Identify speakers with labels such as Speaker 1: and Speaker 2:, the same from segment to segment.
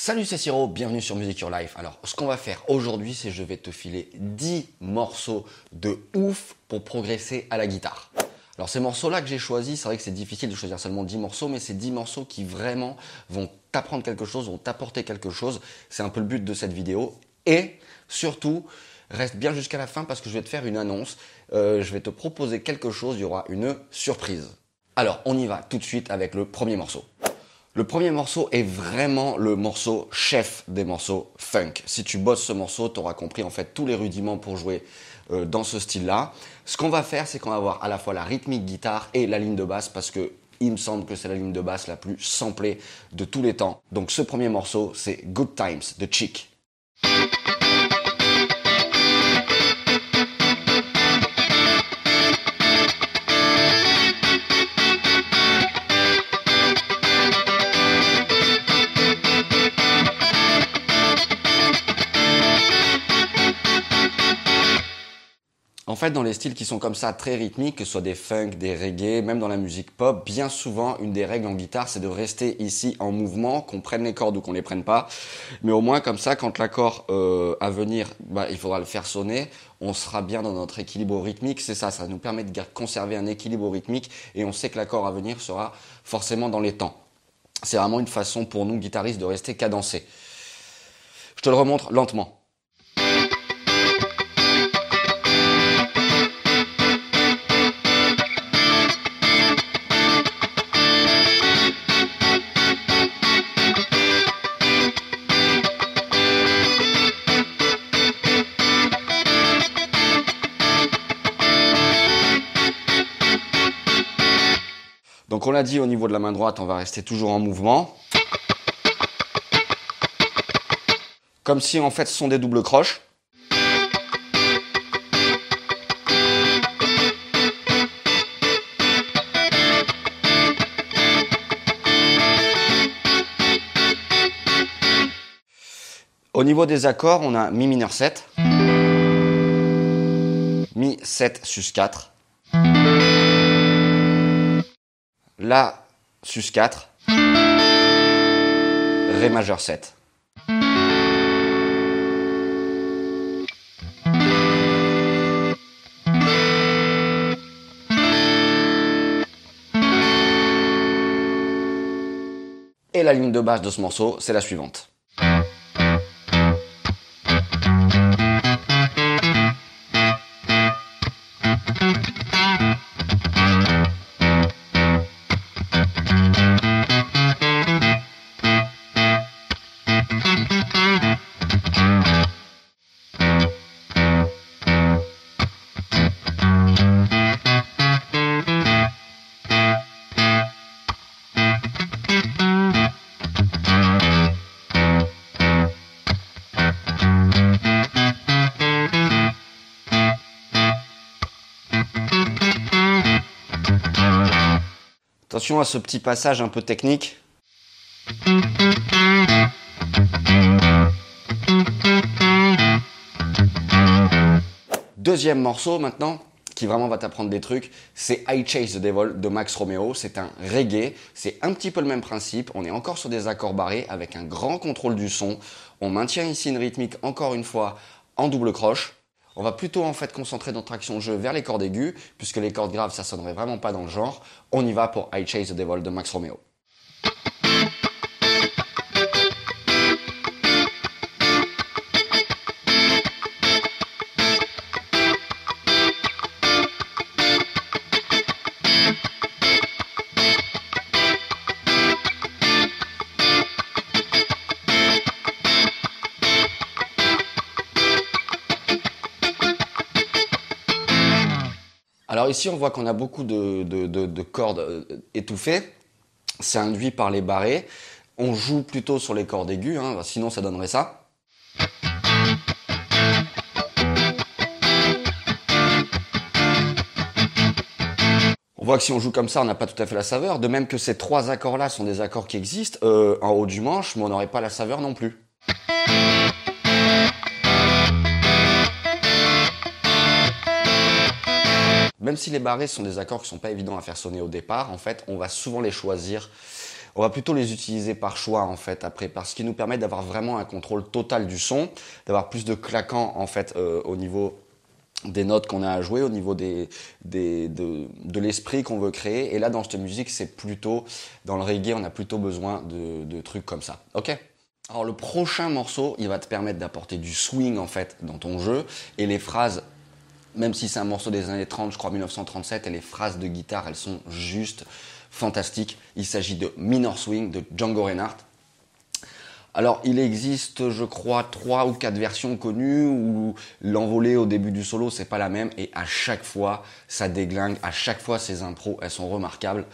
Speaker 1: Salut c'est Siro, bienvenue sur Music Your Life. Alors ce qu'on va faire aujourd'hui c'est je vais te filer 10 morceaux de ouf pour progresser à la guitare. Alors ces morceaux-là que j'ai choisis, c'est vrai que c'est difficile de choisir seulement 10 morceaux, mais c'est 10 morceaux qui vraiment vont t'apprendre quelque chose, vont t'apporter quelque chose. C'est un peu le but de cette vidéo. Et surtout, reste bien jusqu'à la fin parce que je vais te faire une annonce. Euh, je vais te proposer quelque chose, il y aura une surprise. Alors on y va tout de suite avec le premier morceau. Le premier morceau est vraiment le morceau chef des morceaux funk. Si tu bosses ce morceau, tu auras compris en fait tous les rudiments pour jouer euh, dans ce style-là. Ce qu'on va faire, c'est qu'on va avoir à la fois la rythmique guitare et la ligne de basse parce que il me semble que c'est la ligne de basse la plus samplée de tous les temps. Donc ce premier morceau, c'est Good Times de Chick. Fait, dans les styles qui sont comme ça, très rythmiques, que ce soit des funk, des reggae, même dans la musique pop, bien souvent, une des règles en guitare, c'est de rester ici en mouvement, qu'on prenne les cordes ou qu'on les prenne pas. Mais au moins, comme ça, quand l'accord euh, à venir, bah, il faudra le faire sonner, on sera bien dans notre équilibre rythmique. C'est ça, ça nous permet de conserver un équilibre rythmique et on sait que l'accord à venir sera forcément dans les temps. C'est vraiment une façon pour nous, guitaristes, de rester cadencés. Je te le remontre lentement. Donc on l'a dit au niveau de la main droite, on va rester toujours en mouvement. Comme si en fait ce sont des doubles croches. Au niveau des accords, on a Mi mineur 7, Mi 7 sus 4, La sus 4, Ré majeur 7. Et la ligne de base de ce morceau, c'est la suivante. À ce petit passage un peu technique. Deuxième morceau maintenant, qui vraiment va t'apprendre des trucs, c'est I Chase the Devil de Max Romeo. C'est un reggae, c'est un petit peu le même principe. On est encore sur des accords barrés avec un grand contrôle du son. On maintient ici une rythmique encore une fois en double croche. On va plutôt en fait concentrer notre action jeu vers les cordes aiguës, puisque les cordes graves ça sonnerait vraiment pas dans le genre. On y va pour I Chase the Devil de Max Romeo. Ici, on voit qu'on a beaucoup de, cordes euh, étouffées. C'est induit par les barrés. On joue plutôt sur les cordes aiguës, hein, sinon ça donnerait ça. On voit que si on joue comme ça, on n'a pas tout à fait la saveur. De même que ces trois accords-là sont des accords qui existent euh, en haut du manche, mais on n'aurait pas la saveur non plus. Même si les barrés sont des accords qui sont pas évidents à faire sonner au départ, en fait, on va souvent les choisir On va plutôt les utiliser par choix en fait après, parce qu'ils nous permettent d'avoir vraiment un contrôle total du son, d'avoir plus de claquants en fait euh, au niveau des notes qu'on a à jouer, au niveau des, des de, de l'esprit qu'on veut créer. Et là, dans cette musique, c'est plutôt, dans le reggae, on a plutôt besoin de, de trucs comme ça. Ok? Alors le prochain morceau, il va te permettre d'apporter du swing en fait dans ton jeu et les phrases même si c'est un morceau des années 30, je crois 1937, et les phrases de guitare, elles sont juste fantastiques. Il s'agit de Minor Swing de Django Reinhardt. Alors, il existe, je crois, trois ou quatre versions connues où l'envolée au début du solo, c'est pas la même, et à chaque fois, ça déglingue, à chaque fois, ces impros, elles sont remarquables.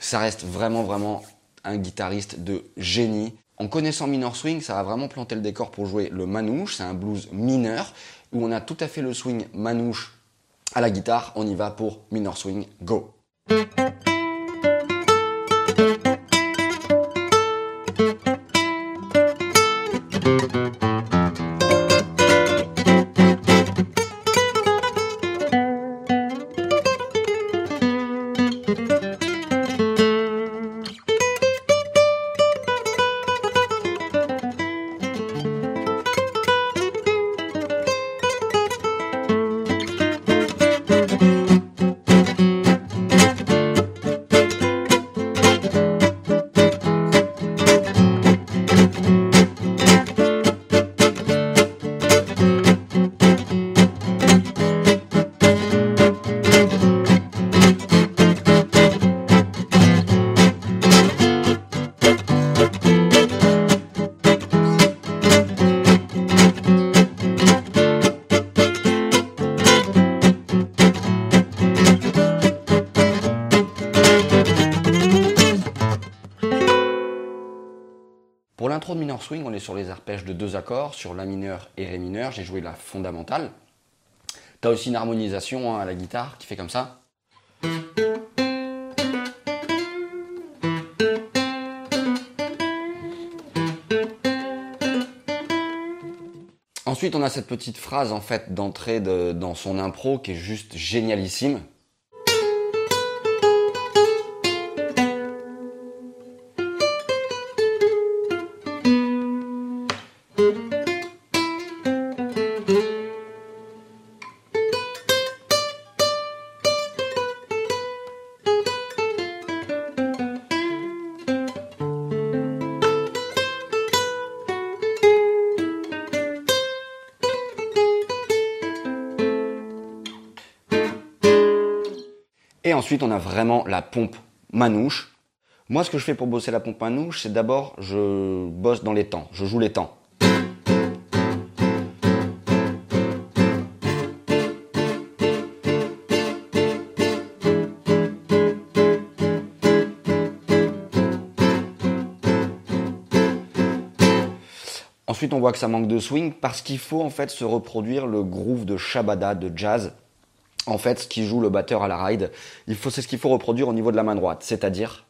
Speaker 1: Ça reste vraiment, vraiment un guitariste de génie. En connaissant Minor Swing, ça va vraiment planter le décor pour jouer le manouche, c'est un blues mineur, où on a tout à fait le swing manouche à la guitare. On y va pour Minor Swing, go! Sur les arpèges de deux accords, sur la mineur et ré mineur. J'ai joué la fondamentale. Tu as aussi une harmonisation hein, à la guitare qui fait comme ça. Ensuite, on a cette petite phrase en fait d'entrée dans son impro qui est juste génialissime. Ensuite, on a vraiment la pompe manouche. Moi, ce que je fais pour bosser la pompe manouche, c'est d'abord, je bosse dans les temps, je joue les temps. Ensuite, on voit que ça manque de swing parce qu'il faut en fait se reproduire le groove de Shabada de jazz en fait, ce qui joue le batteur à la ride, c'est ce qu'il faut reproduire au niveau de la main droite, c'est-à-dire.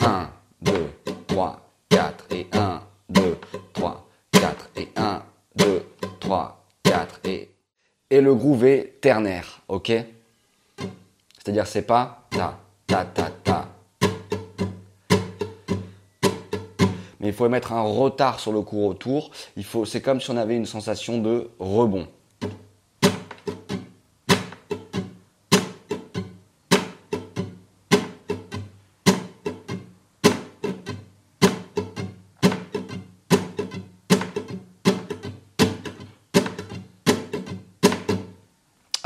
Speaker 1: Un, deux, trois, quatre et un, deux, trois, quatre et un, deux, trois, quatre et et le groove est ternaire, ok? C'est-à-dire c'est pas ta ta ta ta il faut mettre un retard sur le cours autour. Il c'est comme si on avait une sensation de rebond.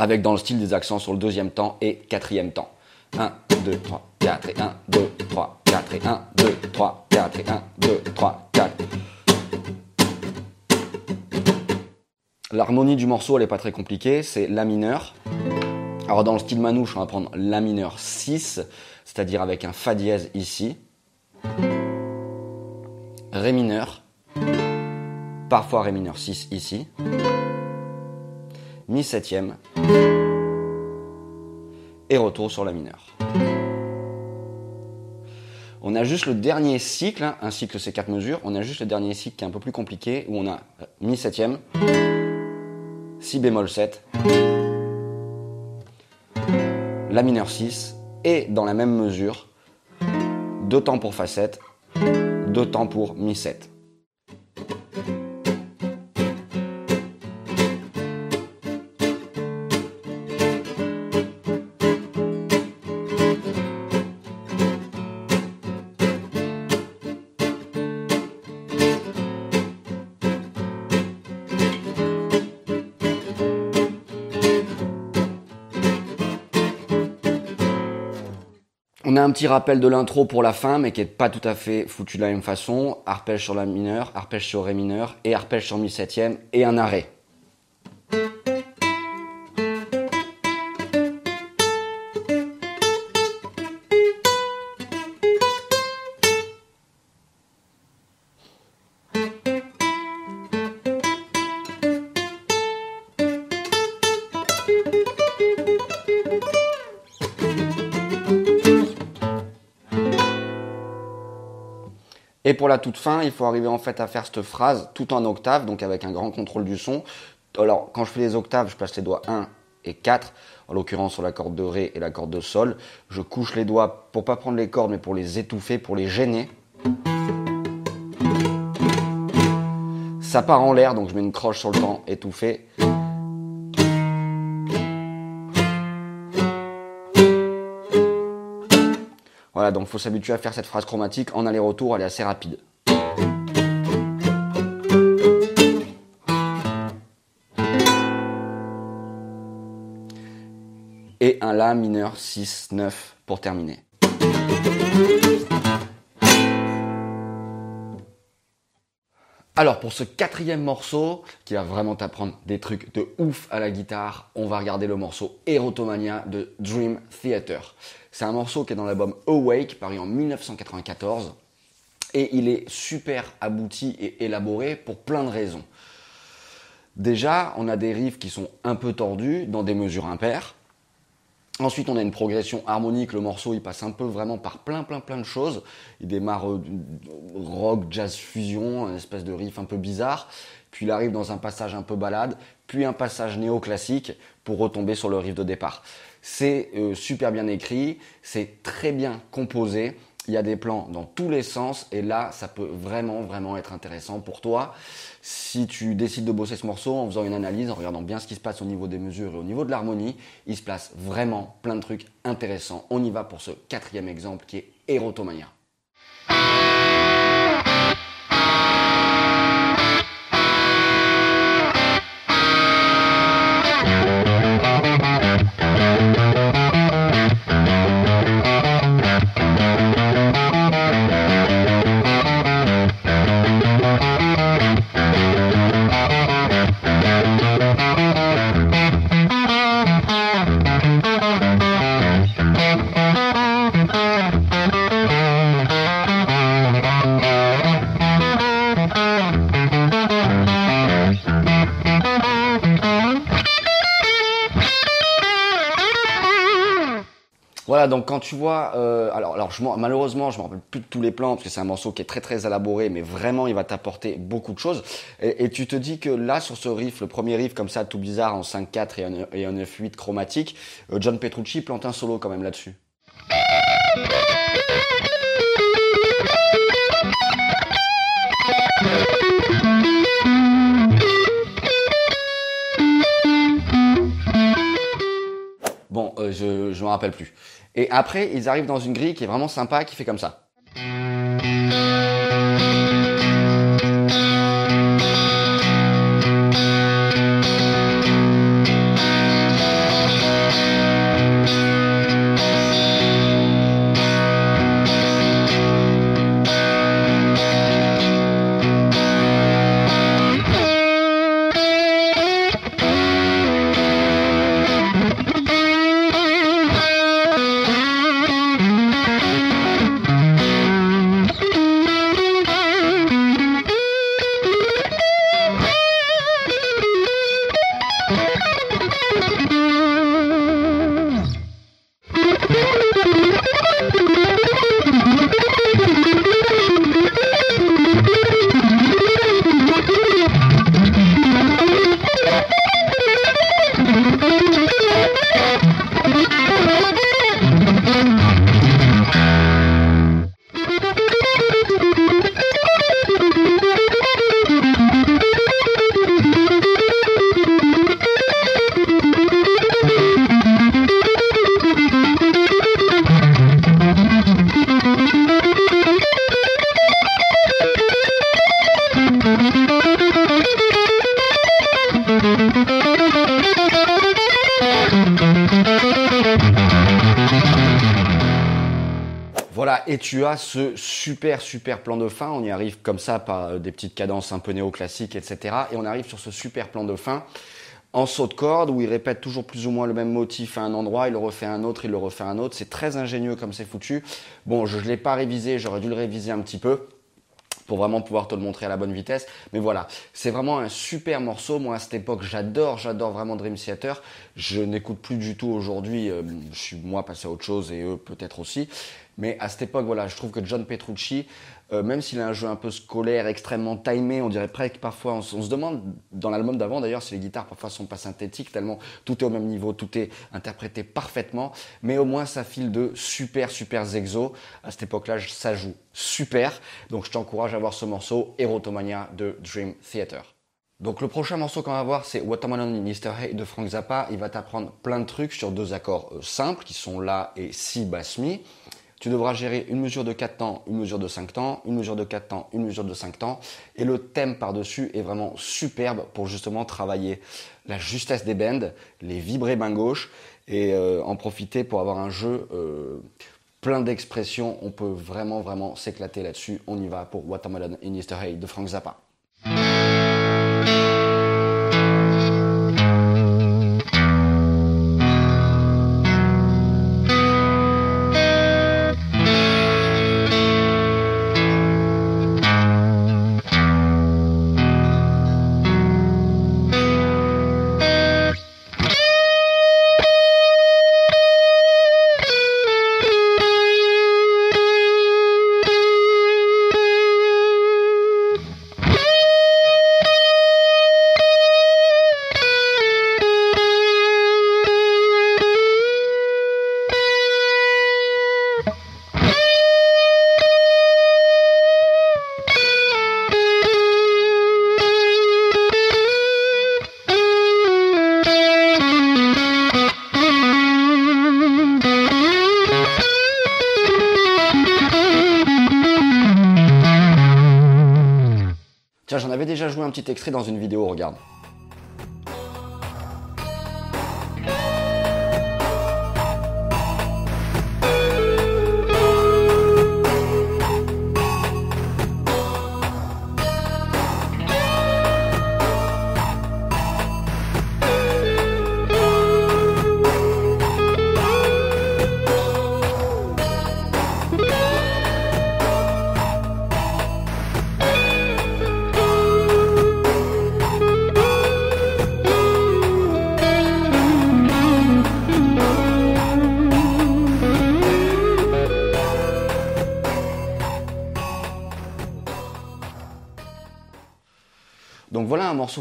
Speaker 1: Avec dans le style des accents sur le deuxième temps et quatrième temps. 1, 2, 3, 4 et 1, 2, 3, 4 et 1, 2, 3, 4 et 1, 2, 3, 4. L'harmonie du morceau, elle n'est pas très compliquée, c'est La mineur. Alors dans le style manouche, on va prendre La mineur 6, c'est-à-dire avec un Fa dièse ici. Ré mineur. Parfois Ré mineur 6 ici. Mi septième et retour sur la mineure. On a juste le dernier cycle, hein, un cycle c'est quatre mesures, on a juste le dernier cycle qui est un peu plus compliqué, où on a mi septième, si bémol 7, la mineur 6, et dans la même mesure, deux temps pour fa 7, deux temps pour mi 7. On a un petit rappel de l'intro pour la fin, mais qui n'est pas tout à fait foutu de la même façon. Arpège sur la mineure, arpège sur ré mineur et arpège sur mi septième et un arrêt. Et pour la toute fin, il faut arriver en fait à faire cette phrase tout en octave, donc avec un grand contrôle du son. Alors, quand je fais les octaves, je place les doigts 1 et 4, en l'occurrence sur la corde de Ré et la corde de Sol. Je couche les doigts pour pas prendre les cordes, mais pour les étouffer, pour les gêner. Ça part en l'air, donc je mets une croche sur le temps étouffé. Voilà, donc faut s'habituer à faire cette phrase chromatique en aller-retour, elle est assez rapide. Et un La mineur 6-9 pour terminer. Alors pour ce quatrième morceau, qui va vraiment t'apprendre des trucs de ouf à la guitare, on va regarder le morceau Erotomania de Dream Theater. C'est un morceau qui est dans l'album Awake, paru en 1994, et il est super abouti et élaboré pour plein de raisons. Déjà, on a des riffs qui sont un peu tordus, dans des mesures impaires. Ensuite, on a une progression harmonique. Le morceau, il passe un peu vraiment par plein, plein, plein de choses. Il démarre euh, rock, jazz fusion, une espèce de riff un peu bizarre. Puis il arrive dans un passage un peu balade, puis un passage néoclassique pour retomber sur le riff de départ. C'est euh, super bien écrit, c'est très bien composé. Il y a des plans dans tous les sens et là, ça peut vraiment, vraiment être intéressant pour toi. Si tu décides de bosser ce morceau en faisant une analyse, en regardant bien ce qui se passe au niveau des mesures et au niveau de l'harmonie, il se place vraiment plein de trucs intéressants. On y va pour ce quatrième exemple qui est Erotomania. Donc quand tu vois, euh, alors, alors je, malheureusement, je me rappelle plus de tous les plans parce que c'est un morceau qui est très très élaboré, mais vraiment il va t'apporter beaucoup de choses. Et, tu te dis que là, sur ce riff, le premier riff comme ça, tout bizarre en 5/4 et en, 9/8 chromatique, euh, John Petrucci plante un solo quand même là-dessus. Bon, euh, je ne me rappelle plus. Et après, ils arrivent dans une grille qui est vraiment sympa, qui fait comme ça. Et tu as ce super super plan de fin. On y arrive comme ça par euh, des petites cadences un peu néoclassiques, etc. Et on arrive sur ce super plan de fin en saut de corde où il répète toujours plus ou moins le même motif à un endroit, il le refait à un autre, il le refait à un autre. C'est très ingénieux comme c'est foutu. Bon, je ne l'ai pas révisé, j'aurais dû le réviser un petit peu pour vraiment pouvoir te le montrer à la bonne vitesse. Mais voilà, c'est vraiment un super morceau. Moi, à cette époque, j'adore, j'adore vraiment Dream Theater. Je n'écoute plus du tout aujourd'hui. Euh, je suis moi passé à autre chose et eux peut-être aussi. Mais à cette époque, voilà, je trouve que John Petrucci, euh, même s'il a un jeu un peu scolaire, extrêmement timé, on dirait presque parfois, on, se demande dans l'album d'avant d'ailleurs si les guitares parfois sont pas synthétiques, tellement tout est au même niveau, tout est interprété parfaitement, mais au moins ça file de super super exos. À cette époque-là, ça joue super. Donc je t'encourage à voir ce morceau Erotomania de Dream Theater. Donc le prochain morceau qu'on va voir, c'est Watermelon in Easter Hay de Frank Zappa. Il va t'apprendre plein de trucs sur deux accords euh, simples qui sont La et Si basse mi. Tu devras gérer une mesure de 4 temps, une mesure de 5 temps, une mesure de 4 temps, une mesure de 5 temps. Et le thème par-dessus est vraiment superbe pour justement travailler la justesse des bends, les vibrer main gauche et euh, en profiter pour avoir un jeu euh, plein d'expressions. On peut vraiment, vraiment s'éclater là-dessus. On y va pour Watermelon in Easter Hay de Frank Zappa. Déjà joué un petit extrait dans une vidéo, regarde.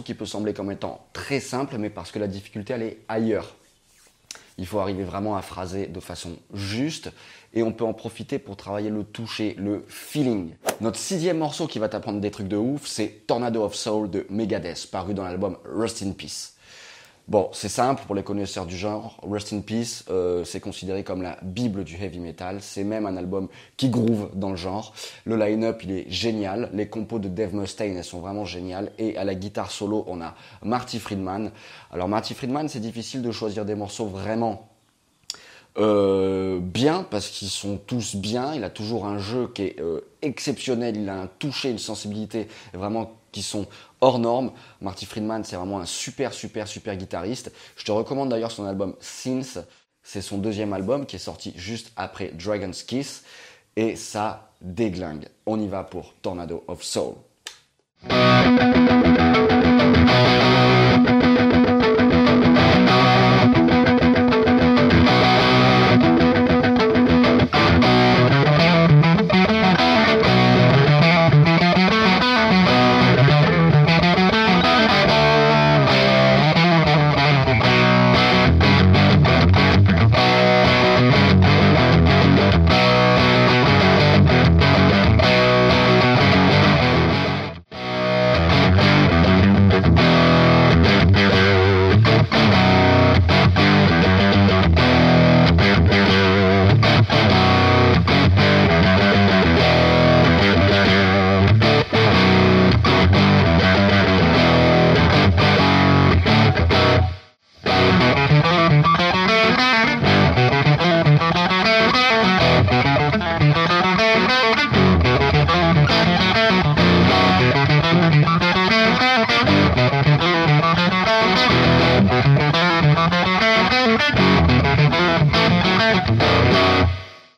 Speaker 1: Qui peut sembler comme étant très simple, mais parce que la difficulté, elle est ailleurs. Il faut arriver vraiment à phraser de façon juste et on peut en profiter pour travailler le toucher, le feeling. Notre sixième morceau qui va t'apprendre des trucs de ouf, c'est Tornado of Soul de Megadeth, paru dans l'album Rust in Peace. Bon, c'est simple pour les connaisseurs du genre. Rest in Peace, euh, c'est considéré comme la bible du heavy metal. C'est même un album qui groove dans le genre. Le line-up, il est génial. Les compos de Dave Mustaine, elles sont vraiment géniales. Et à la guitare solo, on a Marty Friedman. Alors Marty Friedman, c'est difficile de choisir des morceaux vraiment euh, bien parce qu'ils sont tous bien. Il a toujours un jeu qui est euh, exceptionnel. Il a un toucher, une sensibilité vraiment sont hors normes. Marty Friedman, c'est vraiment un super, super, super guitariste. Je te recommande d'ailleurs son album Since. C'est son deuxième album qui est sorti juste après Dragon's Kiss. Et ça déglingue. On y va pour Tornado of Soul.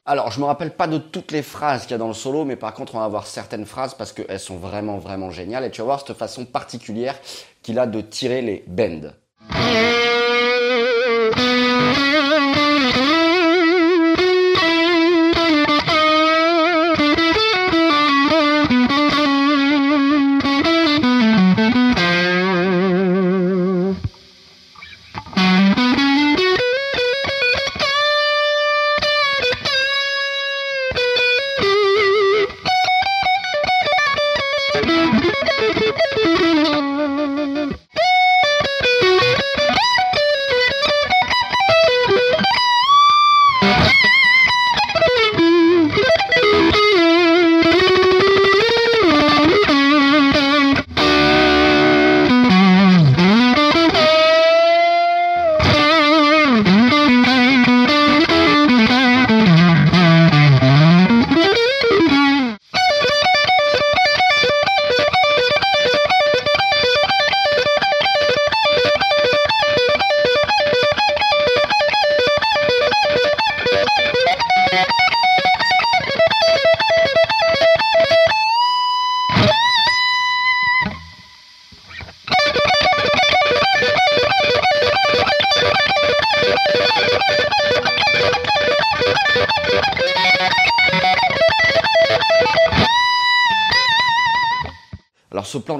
Speaker 1: Alors, je me rappelle pas de toutes les phrases qu'il y a dans le solo, mais par contre, on va avoir certaines phrases parce qu'elles sont vraiment, vraiment géniales. Et tu vas voir cette façon particulière qu'il a de tirer les bends.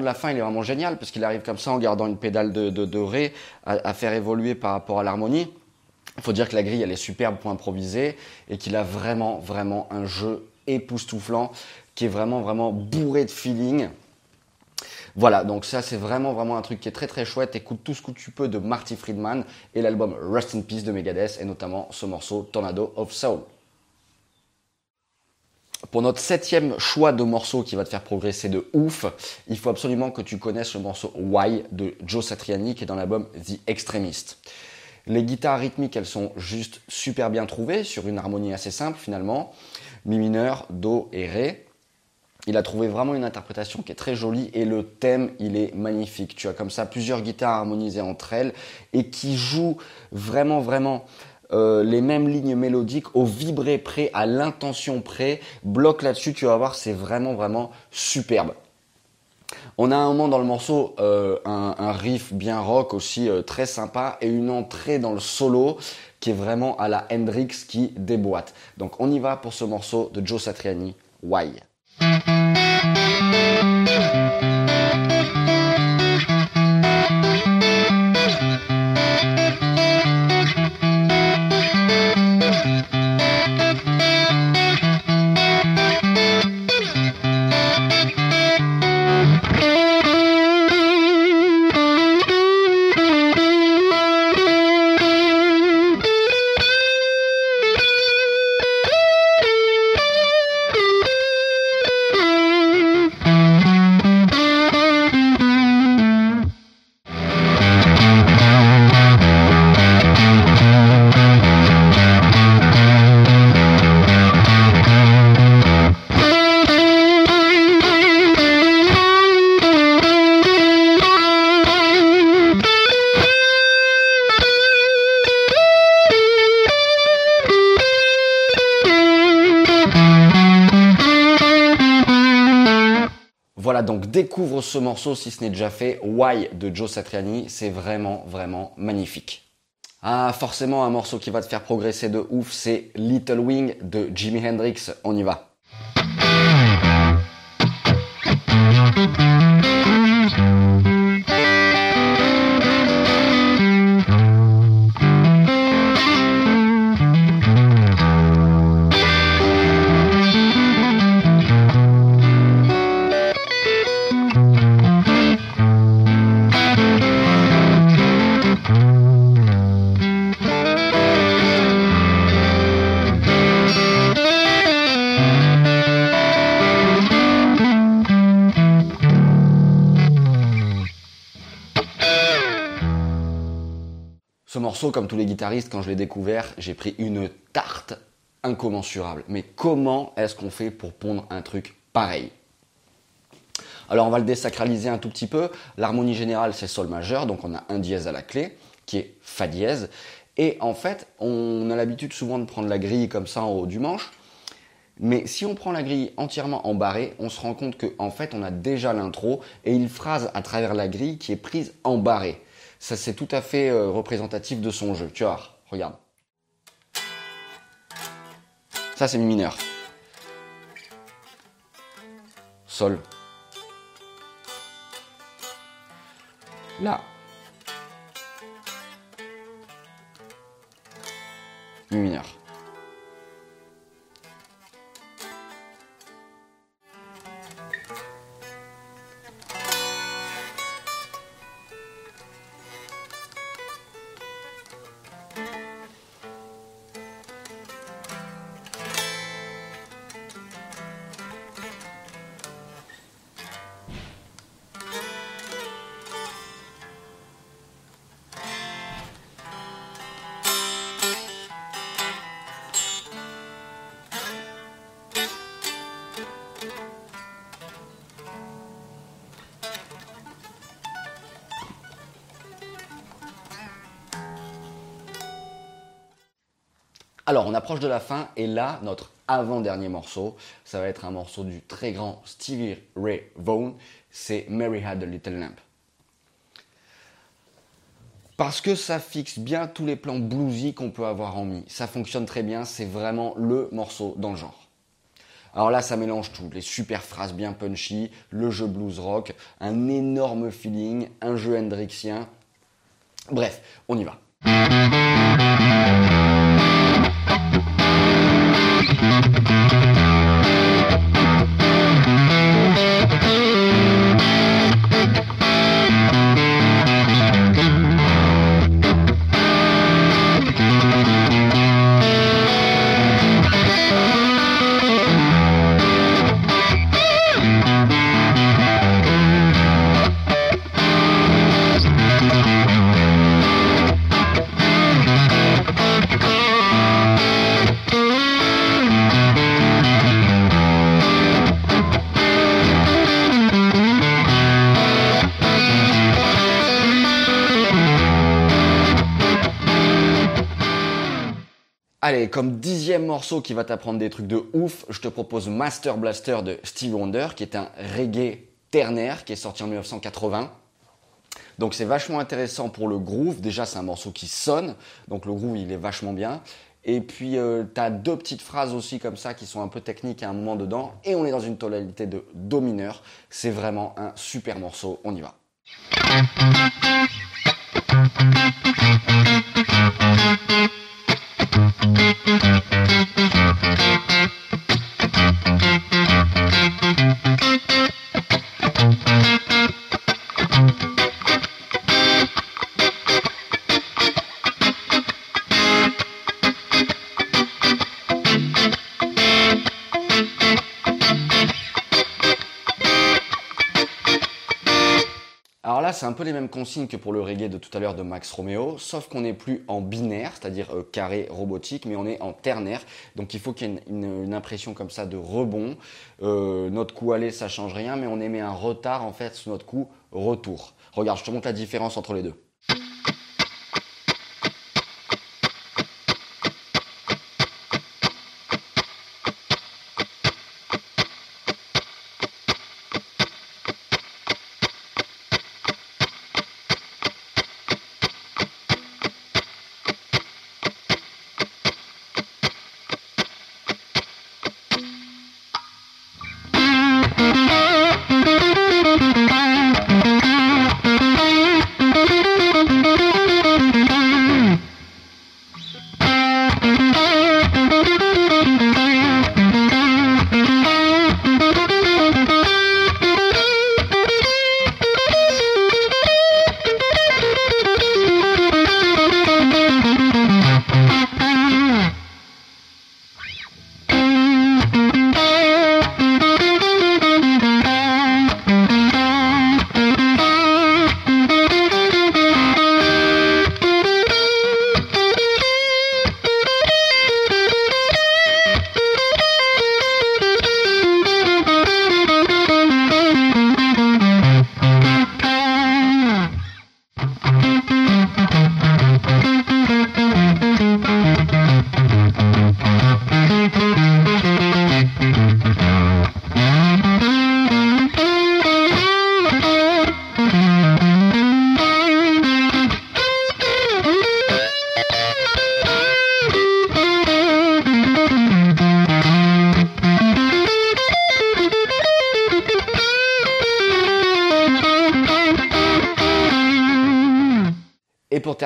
Speaker 1: La fin, il est vraiment génial parce qu'il arrive comme ça en gardant une pédale de, ré à, faire évoluer par rapport à l'harmonie. Il faut dire que la grille, elle est superbe pour improviser et qu'il a vraiment, vraiment un jeu époustouflant qui est vraiment, vraiment bourré de feeling. Voilà, donc ça c'est vraiment vraiment un truc qui est très très chouette. Écoute tout ce que tu peux de Marty Friedman et l'album Rust in Peace de Megadeth et notamment ce morceau Tornado of Soul. Pour notre septième choix de morceau qui va te faire progresser de ouf, il faut absolument que tu connaisses le morceau Why de Joe Satriani qui est dans l'album The Extremist. Les guitares rythmiques, elles sont juste super bien trouvées sur une harmonie assez simple finalement. Mi mineur, Do et Ré. Il a trouvé vraiment une interprétation qui est très jolie et le thème, il est magnifique. Tu as comme ça plusieurs guitares harmonisées entre elles et qui jouent vraiment, vraiment euh, les mêmes lignes mélodiques au vibré près, à l'intention près. Bloc là-dessus, tu vas voir, c'est vraiment, vraiment superbe. On a un moment dans le morceau euh, un, riff bien rock aussi euh, très sympa et une entrée dans le solo qui est vraiment à la Hendrix qui déboîte. Donc on y va pour ce morceau de Joe Satriani, Why? Donc découvre ce morceau si ce n'est déjà fait. Why de Joe Satriani, c'est vraiment, vraiment magnifique. Ah, forcément, un morceau qui va te faire progresser de ouf, c'est Little Wing de Jimi Hendrix. On y va. Comme tous les guitaristes, quand je l'ai découvert, j'ai pris une tarte incommensurable. Mais comment est-ce qu'on fait pour pondre un truc pareil? Alors on va le désacraliser un tout petit peu. L'harmonie générale c'est Sol majeur, donc on a un dièse à la clé qui est Fa dièse. Et en fait, on a l'habitude souvent de prendre la grille comme ça en haut du manche. Mais si on prend la grille entièrement en barré, on se rend compte qu'en fait, on a déjà l'intro et une phrase à travers la grille qui est prise en barré. Ça, c'est tout à fait euh, représentatif de son jeu. Tu vois, regarde. Ça, c'est mi mineur. Sol. Là. Mi mineur. Alors, on approche de la fin et là, notre avant-dernier morceau, ça va être un morceau du très grand Stevie Ray Vaughan, c'est Mary Had a Little Lamp. Parce que ça fixe bien tous les plans bluesy qu'on peut avoir en mi. Ça fonctionne très bien, c'est vraiment le morceau dans le genre. Alors là, ça mélange tout, les super phrases bien punchy, le jeu blues rock, un énorme feeling, un jeu hendrixien. Bref, on y va. Allez, comme dixième morceau qui va t'apprendre des trucs de ouf, je te propose Master Blaster de Steve Wonder, qui est un reggae ternaire qui est sorti en 1980. Donc c'est vachement intéressant pour le groove. Déjà, c'est un morceau qui sonne, donc le groove il est vachement bien. Et puis euh, tu as deux petites phrases aussi comme ça qui sont un peu techniques à un moment dedans. Et on est dans une tonalité de Do mineur. C'est vraiment un super morceau. On y va. Alors c'est un peu les mêmes consignes que pour le reggae de tout à l'heure de Max Romeo, sauf qu'on n'est plus en binaire, c'est-à-dire euh, carré robotique, mais on est en ternaire. Donc il faut qu'il y ait une, impression comme ça de rebond. Euh, notre coup aller, ça change rien, mais on émet un retard en fait sur notre coup retour. Regarde, je te montre la différence entre les deux.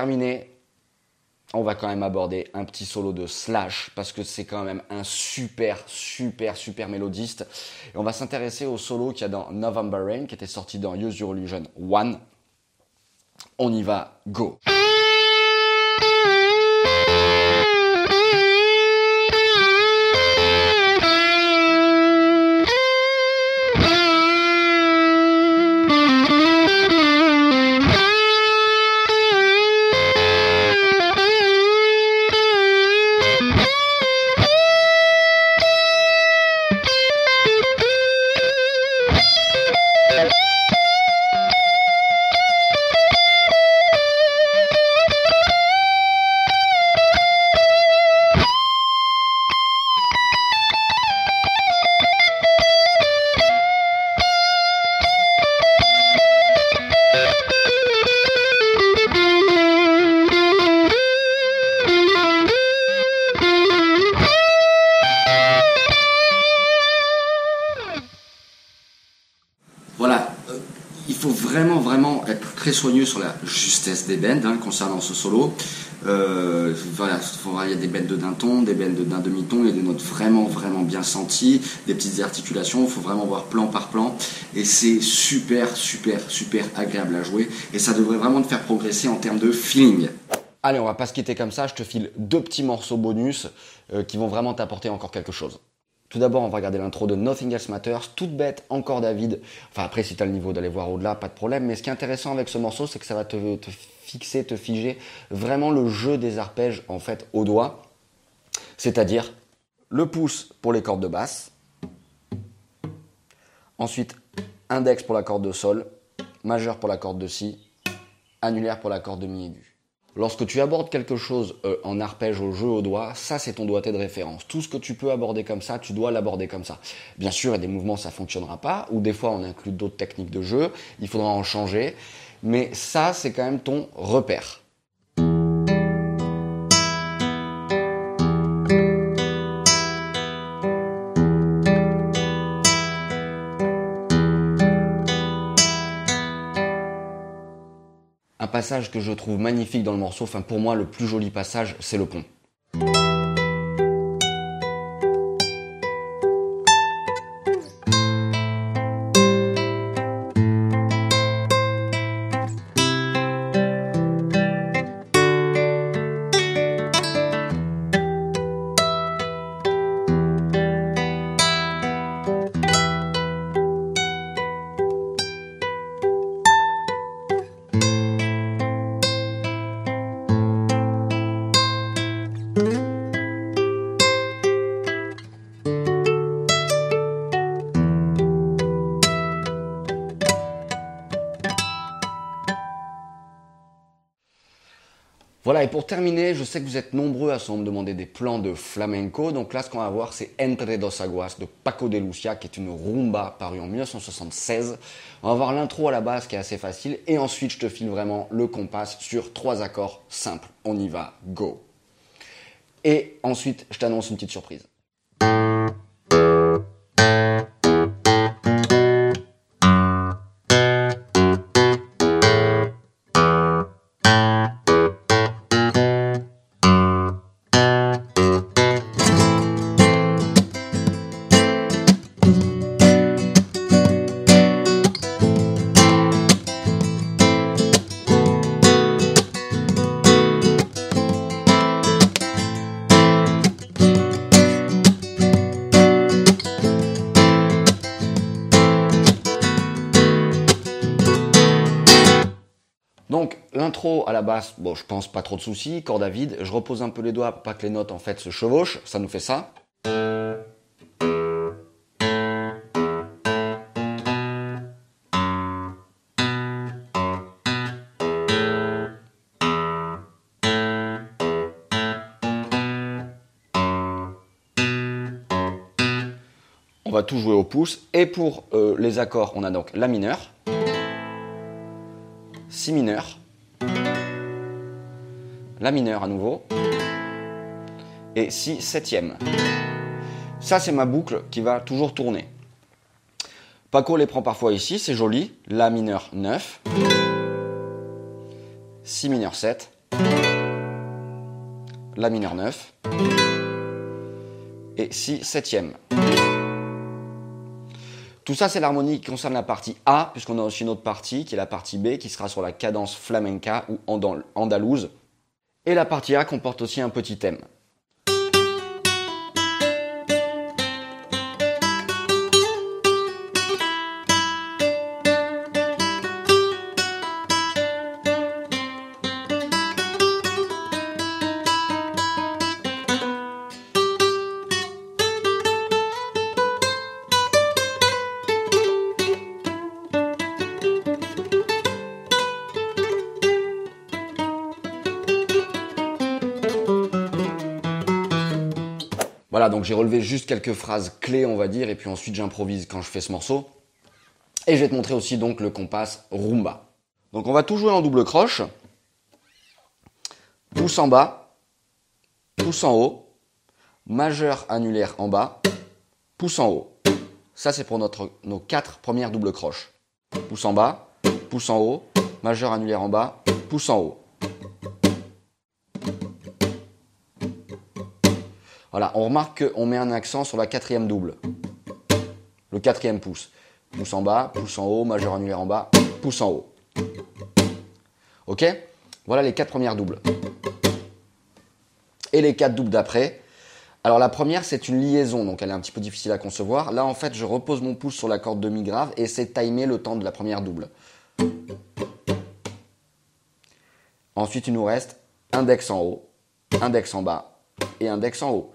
Speaker 1: Terminer, on va quand même aborder un petit solo de Slash parce que c'est quand même un super, super, super mélodiste. Et on va s'intéresser au solo qu'il y a dans November Rain qui était sorti dans Use Your Illusion 1. On y va, go! Soigneux sur la justesse des bends hein, concernant ce solo. Euh, voilà, il y a des bends d'un ton, des bends d'un demi-ton, il y a des notes vraiment, vraiment bien senties, des petites articulations, il faut vraiment voir plan par plan. Et c'est super, super, super agréable à jouer. Et ça devrait vraiment te faire progresser en termes de feeling. Allez, on va pas se quitter comme ça, je te file deux petits morceaux bonus euh, qui vont vraiment t'apporter encore quelque chose. Tout d'abord, on va regarder l'intro de Nothing Else Matters, toute bête, encore David. Enfin, après, si tu as le niveau d'aller voir au-delà, pas de problème. Mais ce qui est intéressant avec ce morceau, c'est que ça va te, te, fixer, te figer vraiment le jeu des arpèges, en fait, au doigt. C'est-à-dire le pouce pour les cordes de basse. Ensuite, index pour la corde de sol, majeur pour la corde de si, annulaire pour la corde de mi aigu. Lorsque tu abordes quelque chose euh, en arpège au jeu au doigt, ça c'est ton doigté de référence. Tout ce que tu peux aborder comme ça, tu dois l'aborder comme ça. Bien sûr, il y a des mouvements ça fonctionnera pas, ou des fois on inclut d'autres techniques de jeu, il faudra en changer, mais ça c'est quand même ton repère. Passage que je trouve magnifique dans le morceau, enfin pour moi le plus joli passage, c'est le pont. Sais que vous êtes nombreux à me demander des plans de flamenco. Donc là, ce qu'on va voir, c'est Entre dos Aguas de Paco de Lucia, qui est une rumba parue en 1976. On va voir l'intro à la base, qui est assez facile. Et ensuite, je te file vraiment le compas sur trois accords simples. On y va, go. Et ensuite, je t'annonce une petite surprise. Bon je pense pas trop de soucis, corde à vide, je repose un peu les doigts pour pas que les notes en fait se chevauchent, ça nous fait ça. On va tout jouer au pouce. Et pour euh, les accords, on a donc la mineure, si mineur, la mineure à nouveau, et si septième. Ça, c'est ma boucle qui va toujours tourner. Paco les prend parfois ici, c'est joli. La mineur 9, si mineur 7, La mineur 9. Et Si septième. Tout ça, c'est l'harmonie qui concerne la partie A, puisqu'on a aussi une autre partie, qui est la partie B, qui sera sur la cadence flamenca ou andalouse. Et la partie A comporte aussi un petit thème. J'ai relevé juste quelques phrases clés, on va dire, et puis ensuite j'improvise quand je fais ce morceau. Et je vais te montrer aussi donc le compas rumba. Donc on va tout jouer en double croche. Pouce en bas, pouce en haut, majeur annulaire en bas, pouce en haut. Ça c'est pour notre, nos quatre premières doubles croches. Pouce en bas, pouce en haut, majeur annulaire en bas, pouce en haut. Voilà, on remarque qu'on met un accent sur la quatrième double. Le quatrième pouce. Pouce en bas, pouce en haut, majeur annulaire en bas, pouce en haut. Ok? Voilà les quatre premières doubles. Et les quatre doubles d'après. Alors la première, c'est une liaison, donc elle est un petit peu difficile à concevoir. Là, en fait, je repose mon pouce sur la corde demi-grave et c'est timer le temps de la première double. Ensuite, il nous reste index en haut, index en bas et index en haut.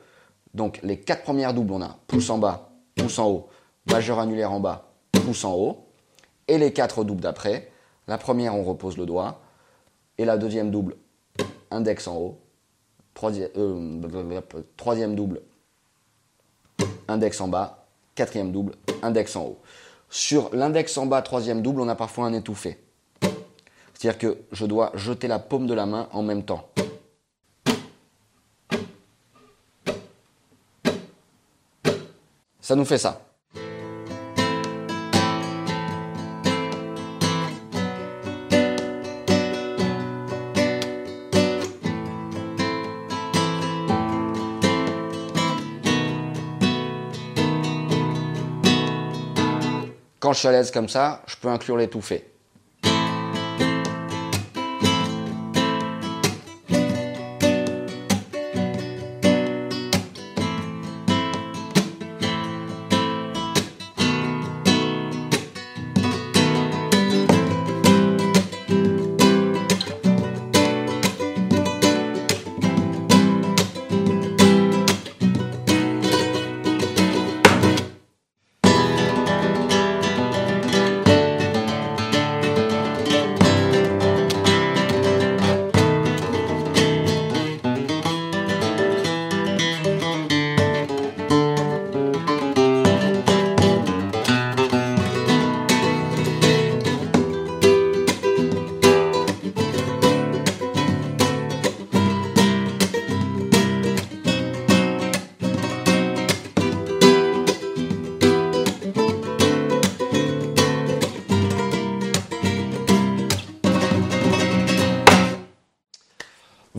Speaker 1: Donc les quatre premières doubles, on a pouce en bas, pouce en haut, majeur annulaire en bas, pouce en haut. Et les quatre doubles d'après, la première, on repose le doigt. Et la deuxième double, index en haut. Troisième, euh, troisième double, index en bas. Quatrième double, index en haut. Sur l'index en bas, troisième double, on a parfois un étouffé. C'est-à-dire que je dois jeter la paume de la main en même temps. Ça nous fait ça. Quand je suis à l'aise comme ça, je peux inclure l'étouffé.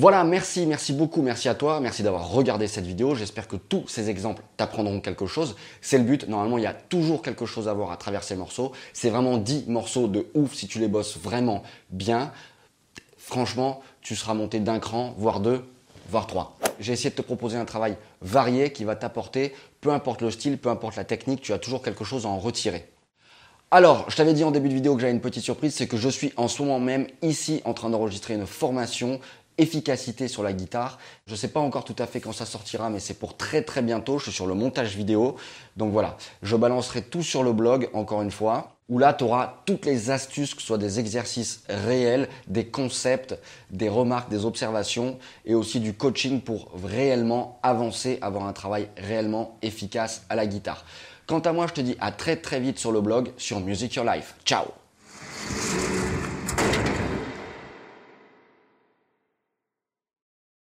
Speaker 1: Voilà, merci, merci beaucoup, merci à toi, merci d'avoir regardé cette vidéo. J'espère que tous ces exemples t'apprendront quelque chose. C'est le but. Normalement, il y a toujours quelque chose à voir à travers ces morceaux. C'est vraiment 10 morceaux de ouf si tu les bosses vraiment bien. Franchement, tu seras monté d'un cran, voire deux, voire trois. J'ai essayé de te proposer un travail varié qui va t'apporter, peu importe le style, peu importe la technique, tu as toujours quelque chose à en retirer. Alors, je t'avais dit en début de vidéo que j'avais une petite surprise, c'est que je suis en ce moment même ici en train d'enregistrer une formation efficacité sur la guitare. Je ne sais pas encore tout à fait quand ça sortira, mais c'est pour très très bientôt. Je suis sur le montage vidéo. Donc voilà, je balancerai tout sur le blog, encore une fois, où là, tu auras toutes les astuces, que ce soit des exercices réels, des concepts, des remarques, des observations, et aussi du coaching pour réellement avancer, avoir un travail réellement efficace à la guitare. Quant à moi, je te dis à très très vite sur le blog sur Music Your Life. Ciao